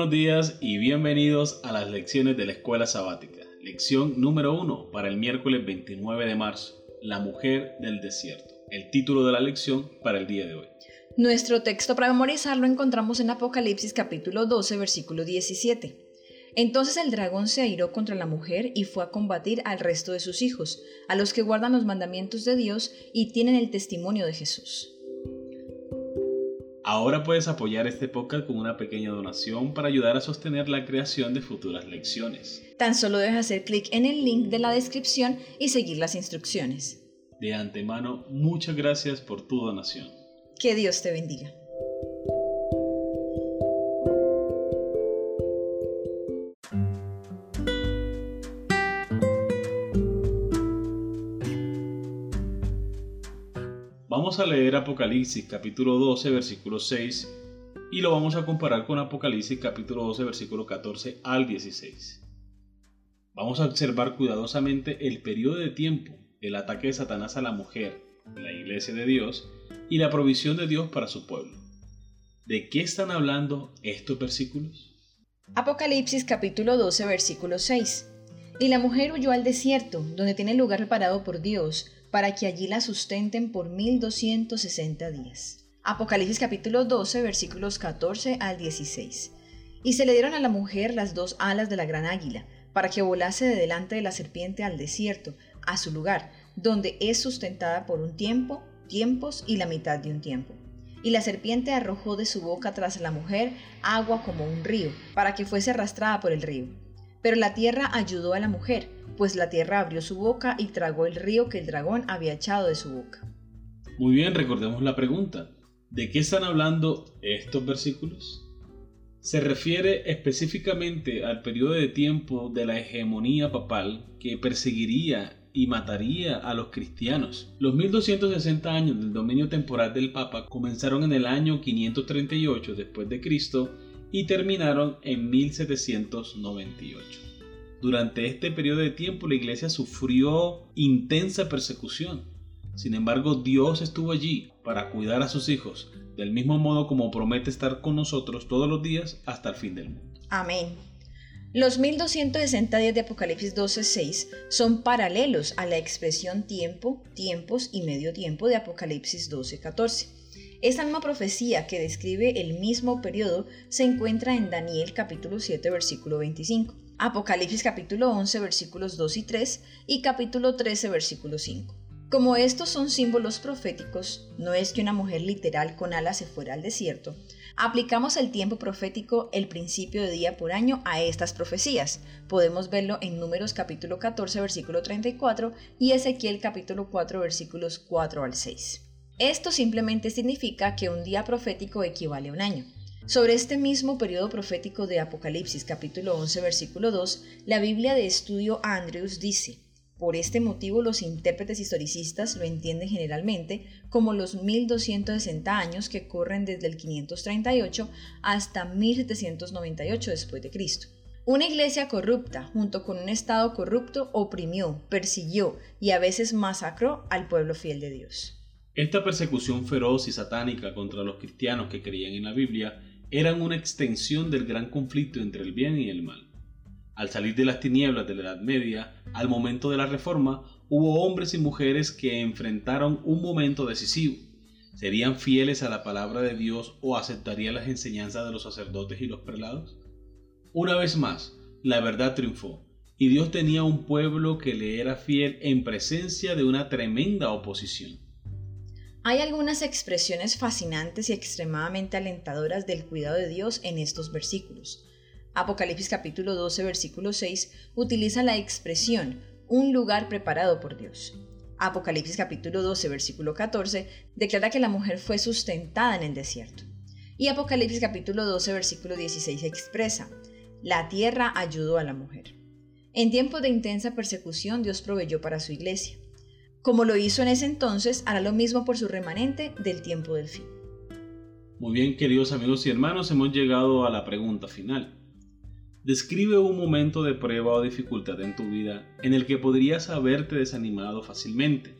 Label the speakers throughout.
Speaker 1: Buenos días y bienvenidos a las lecciones de la escuela sabática. Lección número 1 para el miércoles 29 de marzo. La mujer del desierto. El título de la lección para el día de hoy.
Speaker 2: Nuestro texto para memorizar lo encontramos en Apocalipsis capítulo 12 versículo 17. Entonces el dragón se airó contra la mujer y fue a combatir al resto de sus hijos, a los que guardan los mandamientos de Dios y tienen el testimonio de Jesús.
Speaker 1: Ahora puedes apoyar este podcast con una pequeña donación para ayudar a sostener la creación de futuras lecciones.
Speaker 2: Tan solo debes hacer clic en el link de la descripción y seguir las instrucciones.
Speaker 1: De antemano, muchas gracias por tu donación.
Speaker 2: Que Dios te bendiga.
Speaker 1: Vamos a leer Apocalipsis capítulo 12 versículo 6 y lo vamos a comparar con Apocalipsis capítulo 12 versículo 14 al 16. Vamos a observar cuidadosamente el periodo de tiempo del ataque de Satanás a la mujer, la iglesia de Dios, y la provisión de Dios para su pueblo. ¿De qué están hablando estos versículos?
Speaker 2: Apocalipsis capítulo 12 versículo 6. Y la mujer huyó al desierto, donde tiene lugar preparado por Dios, para que allí la sustenten por 1260 días. Apocalipsis capítulo 12 versículos 14 al 16. Y se le dieron a la mujer las dos alas de la gran águila, para que volase de delante de la serpiente al desierto, a su lugar, donde es sustentada por un tiempo, tiempos y la mitad de un tiempo. Y la serpiente arrojó de su boca tras la mujer agua como un río, para que fuese arrastrada por el río. Pero la tierra ayudó a la mujer, pues la tierra abrió su boca y tragó el río que el dragón había echado de su boca.
Speaker 1: Muy bien, recordemos la pregunta. ¿De qué están hablando estos versículos? Se refiere específicamente al periodo de tiempo de la hegemonía papal que perseguiría y mataría a los cristianos. Los 1260 años del dominio temporal del Papa comenzaron en el año 538 después de Cristo y terminaron en 1798. Durante este periodo de tiempo la iglesia sufrió intensa persecución. Sin embargo, Dios estuvo allí para cuidar a sus hijos, del mismo modo como promete estar con nosotros todos los días hasta el fin del mundo.
Speaker 2: Amén. Los 1260 días de Apocalipsis 12.6 son paralelos a la expresión tiempo, tiempos y medio tiempo de Apocalipsis 12.14. Esta misma profecía que describe el mismo periodo se encuentra en Daniel capítulo 7 versículo 25. Apocalipsis capítulo 11 versículos 2 y 3 y capítulo 13 versículo 5. Como estos son símbolos proféticos, no es que una mujer literal con alas se fuera al desierto, aplicamos el tiempo profético, el principio de día por año, a estas profecías. Podemos verlo en Números capítulo 14 versículo 34 y Ezequiel capítulo 4 versículos 4 al 6. Esto simplemente significa que un día profético equivale a un año. Sobre este mismo periodo profético de Apocalipsis capítulo 11 versículo 2, la Biblia de estudio Andrews dice, por este motivo los intérpretes historicistas lo entienden generalmente como los 1260 años que corren desde el 538 hasta 1798 después de Cristo. Una iglesia corrupta, junto con un Estado corrupto, oprimió, persiguió y a veces masacró al pueblo fiel de Dios.
Speaker 1: Esta persecución feroz y satánica contra los cristianos que creían en la Biblia eran una extensión del gran conflicto entre el bien y el mal. Al salir de las tinieblas de la Edad Media, al momento de la Reforma, hubo hombres y mujeres que enfrentaron un momento decisivo. ¿Serían fieles a la palabra de Dios o aceptarían las enseñanzas de los sacerdotes y los prelados? Una vez más, la verdad triunfó, y Dios tenía un pueblo que le era fiel en presencia de una tremenda oposición.
Speaker 2: Hay algunas expresiones fascinantes y extremadamente alentadoras del cuidado de Dios en estos versículos. Apocalipsis capítulo 12 versículo 6 utiliza la expresión un lugar preparado por Dios. Apocalipsis capítulo 12 versículo 14 declara que la mujer fue sustentada en el desierto. Y Apocalipsis capítulo 12 versículo 16 expresa, La tierra ayudó a la mujer. En tiempos de intensa persecución Dios proveyó para su iglesia. Como lo hizo en ese entonces, hará lo mismo por su remanente del tiempo del fin.
Speaker 1: Muy bien, queridos amigos y hermanos, hemos llegado a la pregunta final. Describe un momento de prueba o dificultad en tu vida en el que podrías haberte desanimado fácilmente,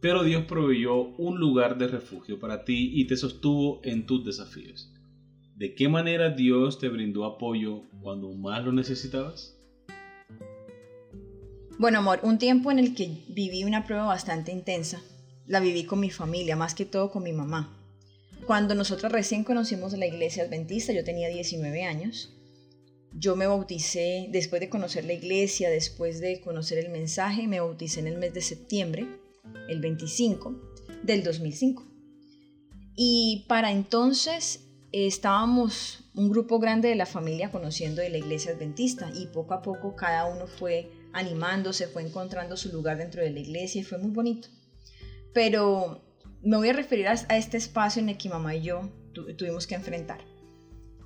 Speaker 1: pero Dios proveyó un lugar de refugio para ti y te sostuvo en tus desafíos. ¿De qué manera Dios te brindó apoyo cuando más lo necesitabas?
Speaker 2: Bueno, amor, un tiempo en el que viví una prueba bastante intensa, la viví con mi familia, más que todo con mi mamá. Cuando nosotros recién conocimos la iglesia adventista, yo tenía 19 años, yo me bauticé después de conocer la iglesia, después de conocer el mensaje, me bauticé en el mes de septiembre, el 25 del 2005. Y para entonces estábamos un grupo grande de la familia conociendo de la iglesia adventista y poco a poco cada uno fue animándose, fue encontrando su lugar dentro de la iglesia y fue muy bonito. Pero me voy a referir a, este espacio en el que mamá y yo tuvimos que enfrentar.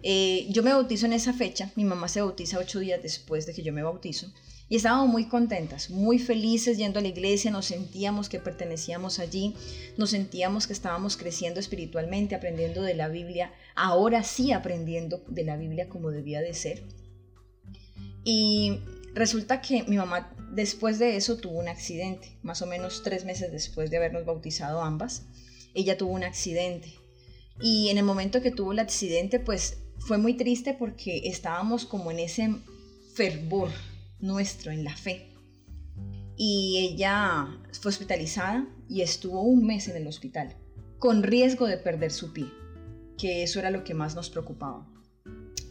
Speaker 2: Eh, yo me bautizo en esa fecha, mi mamá se bautiza ocho días después de que yo me bautizo, y estábamos muy contentas, muy felices yendo a la iglesia, nos sentíamos que pertenecíamos allí, nos sentíamos que estábamos creciendo espiritualmente, aprendiendo de la Biblia, ahora sí aprendiendo de la Biblia como debía de ser. Y resulta que mi mamá después de eso tuvo un accidente, más o menos tres meses después de habernos bautizado ambas, ella tuvo un accidente. Y en el momento que tuvo el accidente, pues fue muy triste porque estábamos como en ese fervor nuestro, en la fe. Y ella fue hospitalizada y estuvo un mes en el hospital, con riesgo de perder su pie, que eso era lo que más nos preocupaba.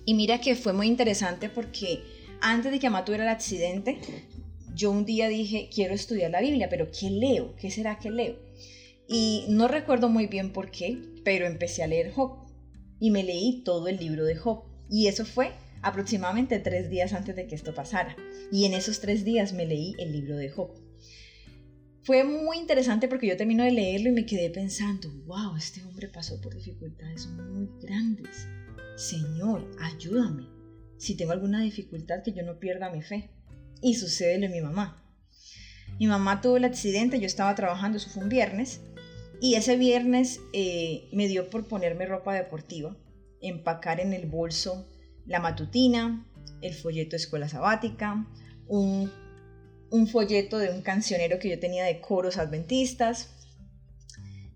Speaker 2: Y mira que fue muy interesante porque antes de que Amá el accidente, yo un día dije, quiero estudiar la Biblia, pero ¿qué leo? ¿Qué será que leo? Y no recuerdo muy bien por qué, pero empecé a leer Job y me leí todo el libro de Job. Y eso fue aproximadamente tres días antes de que esto pasara. Y en esos tres días me leí el libro de Job. Fue muy interesante porque yo termino de leerlo y me quedé pensando, wow, este hombre pasó por dificultades muy grandes. Señor, ayúdame. Si tengo alguna dificultad, que yo no pierda mi fe. Y sucede lo de mi mamá. Mi mamá tuvo el accidente, yo estaba trabajando, eso fue un viernes, y ese viernes eh, me dio por ponerme ropa deportiva, empacar en el bolso la matutina, el folleto de escuela sabática, un, folleto de un cancionero que yo tenía de coros adventistas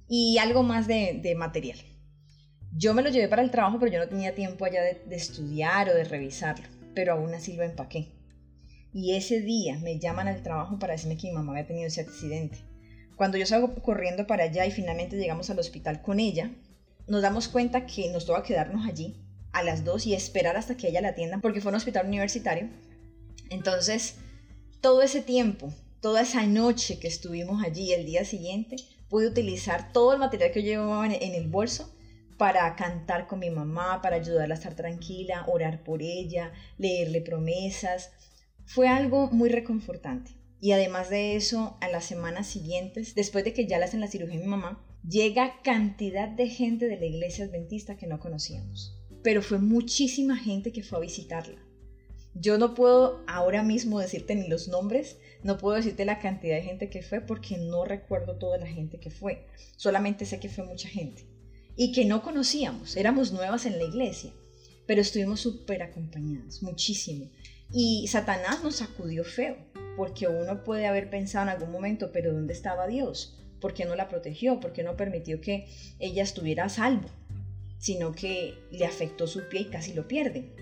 Speaker 2: y algo más de, material. Yo me lo llevé para el trabajo, pero yo no tenía tiempo allá de, de estudiar o de revisarlo, pero aún así lo empaqué. Y ese día me llaman al trabajo para decirme que mi mamá había tenido ese accidente. Cuando yo salgo corriendo para allá y finalmente llegamos al hospital con ella, nos damos cuenta que nos toca quedarnos allí a las dos y esperar hasta que ella la atienda porque fue un hospital universitario. Entonces, todo ese tiempo, toda esa noche que estuvimos allí, el día siguiente, pude utilizar todo el material que yo llevaba en el bolso para cantar con mi mamá, para ayudarla a estar tranquila, orar por ella, leerle promesas. Fue algo muy reconfortante. Y además de eso, a las semanas siguientes, después de que ya le hacen la cirugía a mi mamá, llega cantidad de gente de la iglesia adventista que no conocíamos. Pero fue muchísima gente que fue a visitarla. Yo no puedo ahora mismo decirte ni los nombres, no puedo decirte la cantidad de gente que fue porque no recuerdo toda la gente que fue. Solamente sé que fue mucha gente. Y que no conocíamos, éramos nuevas en la iglesia, pero estuvimos súper acompañadas, muchísimo. Y Satanás nos sacudió feo porque uno puede haber pensado en algún momento, pero ¿dónde estaba Dios? ¿Por qué no la protegió? ¿Por qué no permitió que ella estuviera a salvo? Sino que le afectó su pie y casi lo pierde.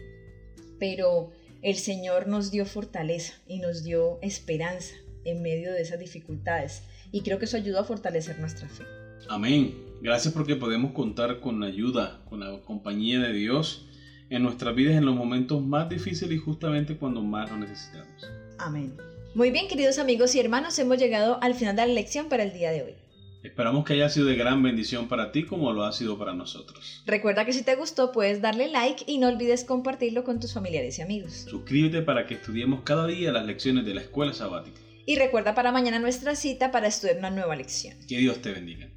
Speaker 2: Pero el Señor nos dio fortaleza y nos dio esperanza en medio de esas dificultades. Y creo que eso ayudó a fortalecer nuestra fe.
Speaker 1: Amén. Gracias porque podemos contar con la ayuda, con la compañía de Dios en nuestras vidas en los momentos más difíciles y justamente cuando más lo necesitamos.
Speaker 2: Amén. Muy bien, queridos amigos y hermanos, hemos llegado al final de la lección para el día de hoy.
Speaker 1: Esperamos que haya sido de gran bendición para ti como lo ha sido para nosotros.
Speaker 2: Recuerda que si te gustó puedes darle like y no olvides compartirlo con tus familiares y amigos.
Speaker 1: Suscríbete para que estudiemos cada día las lecciones de la escuela sabática.
Speaker 2: Y recuerda para mañana nuestra cita para estudiar una nueva lección.
Speaker 1: Que Dios te bendiga.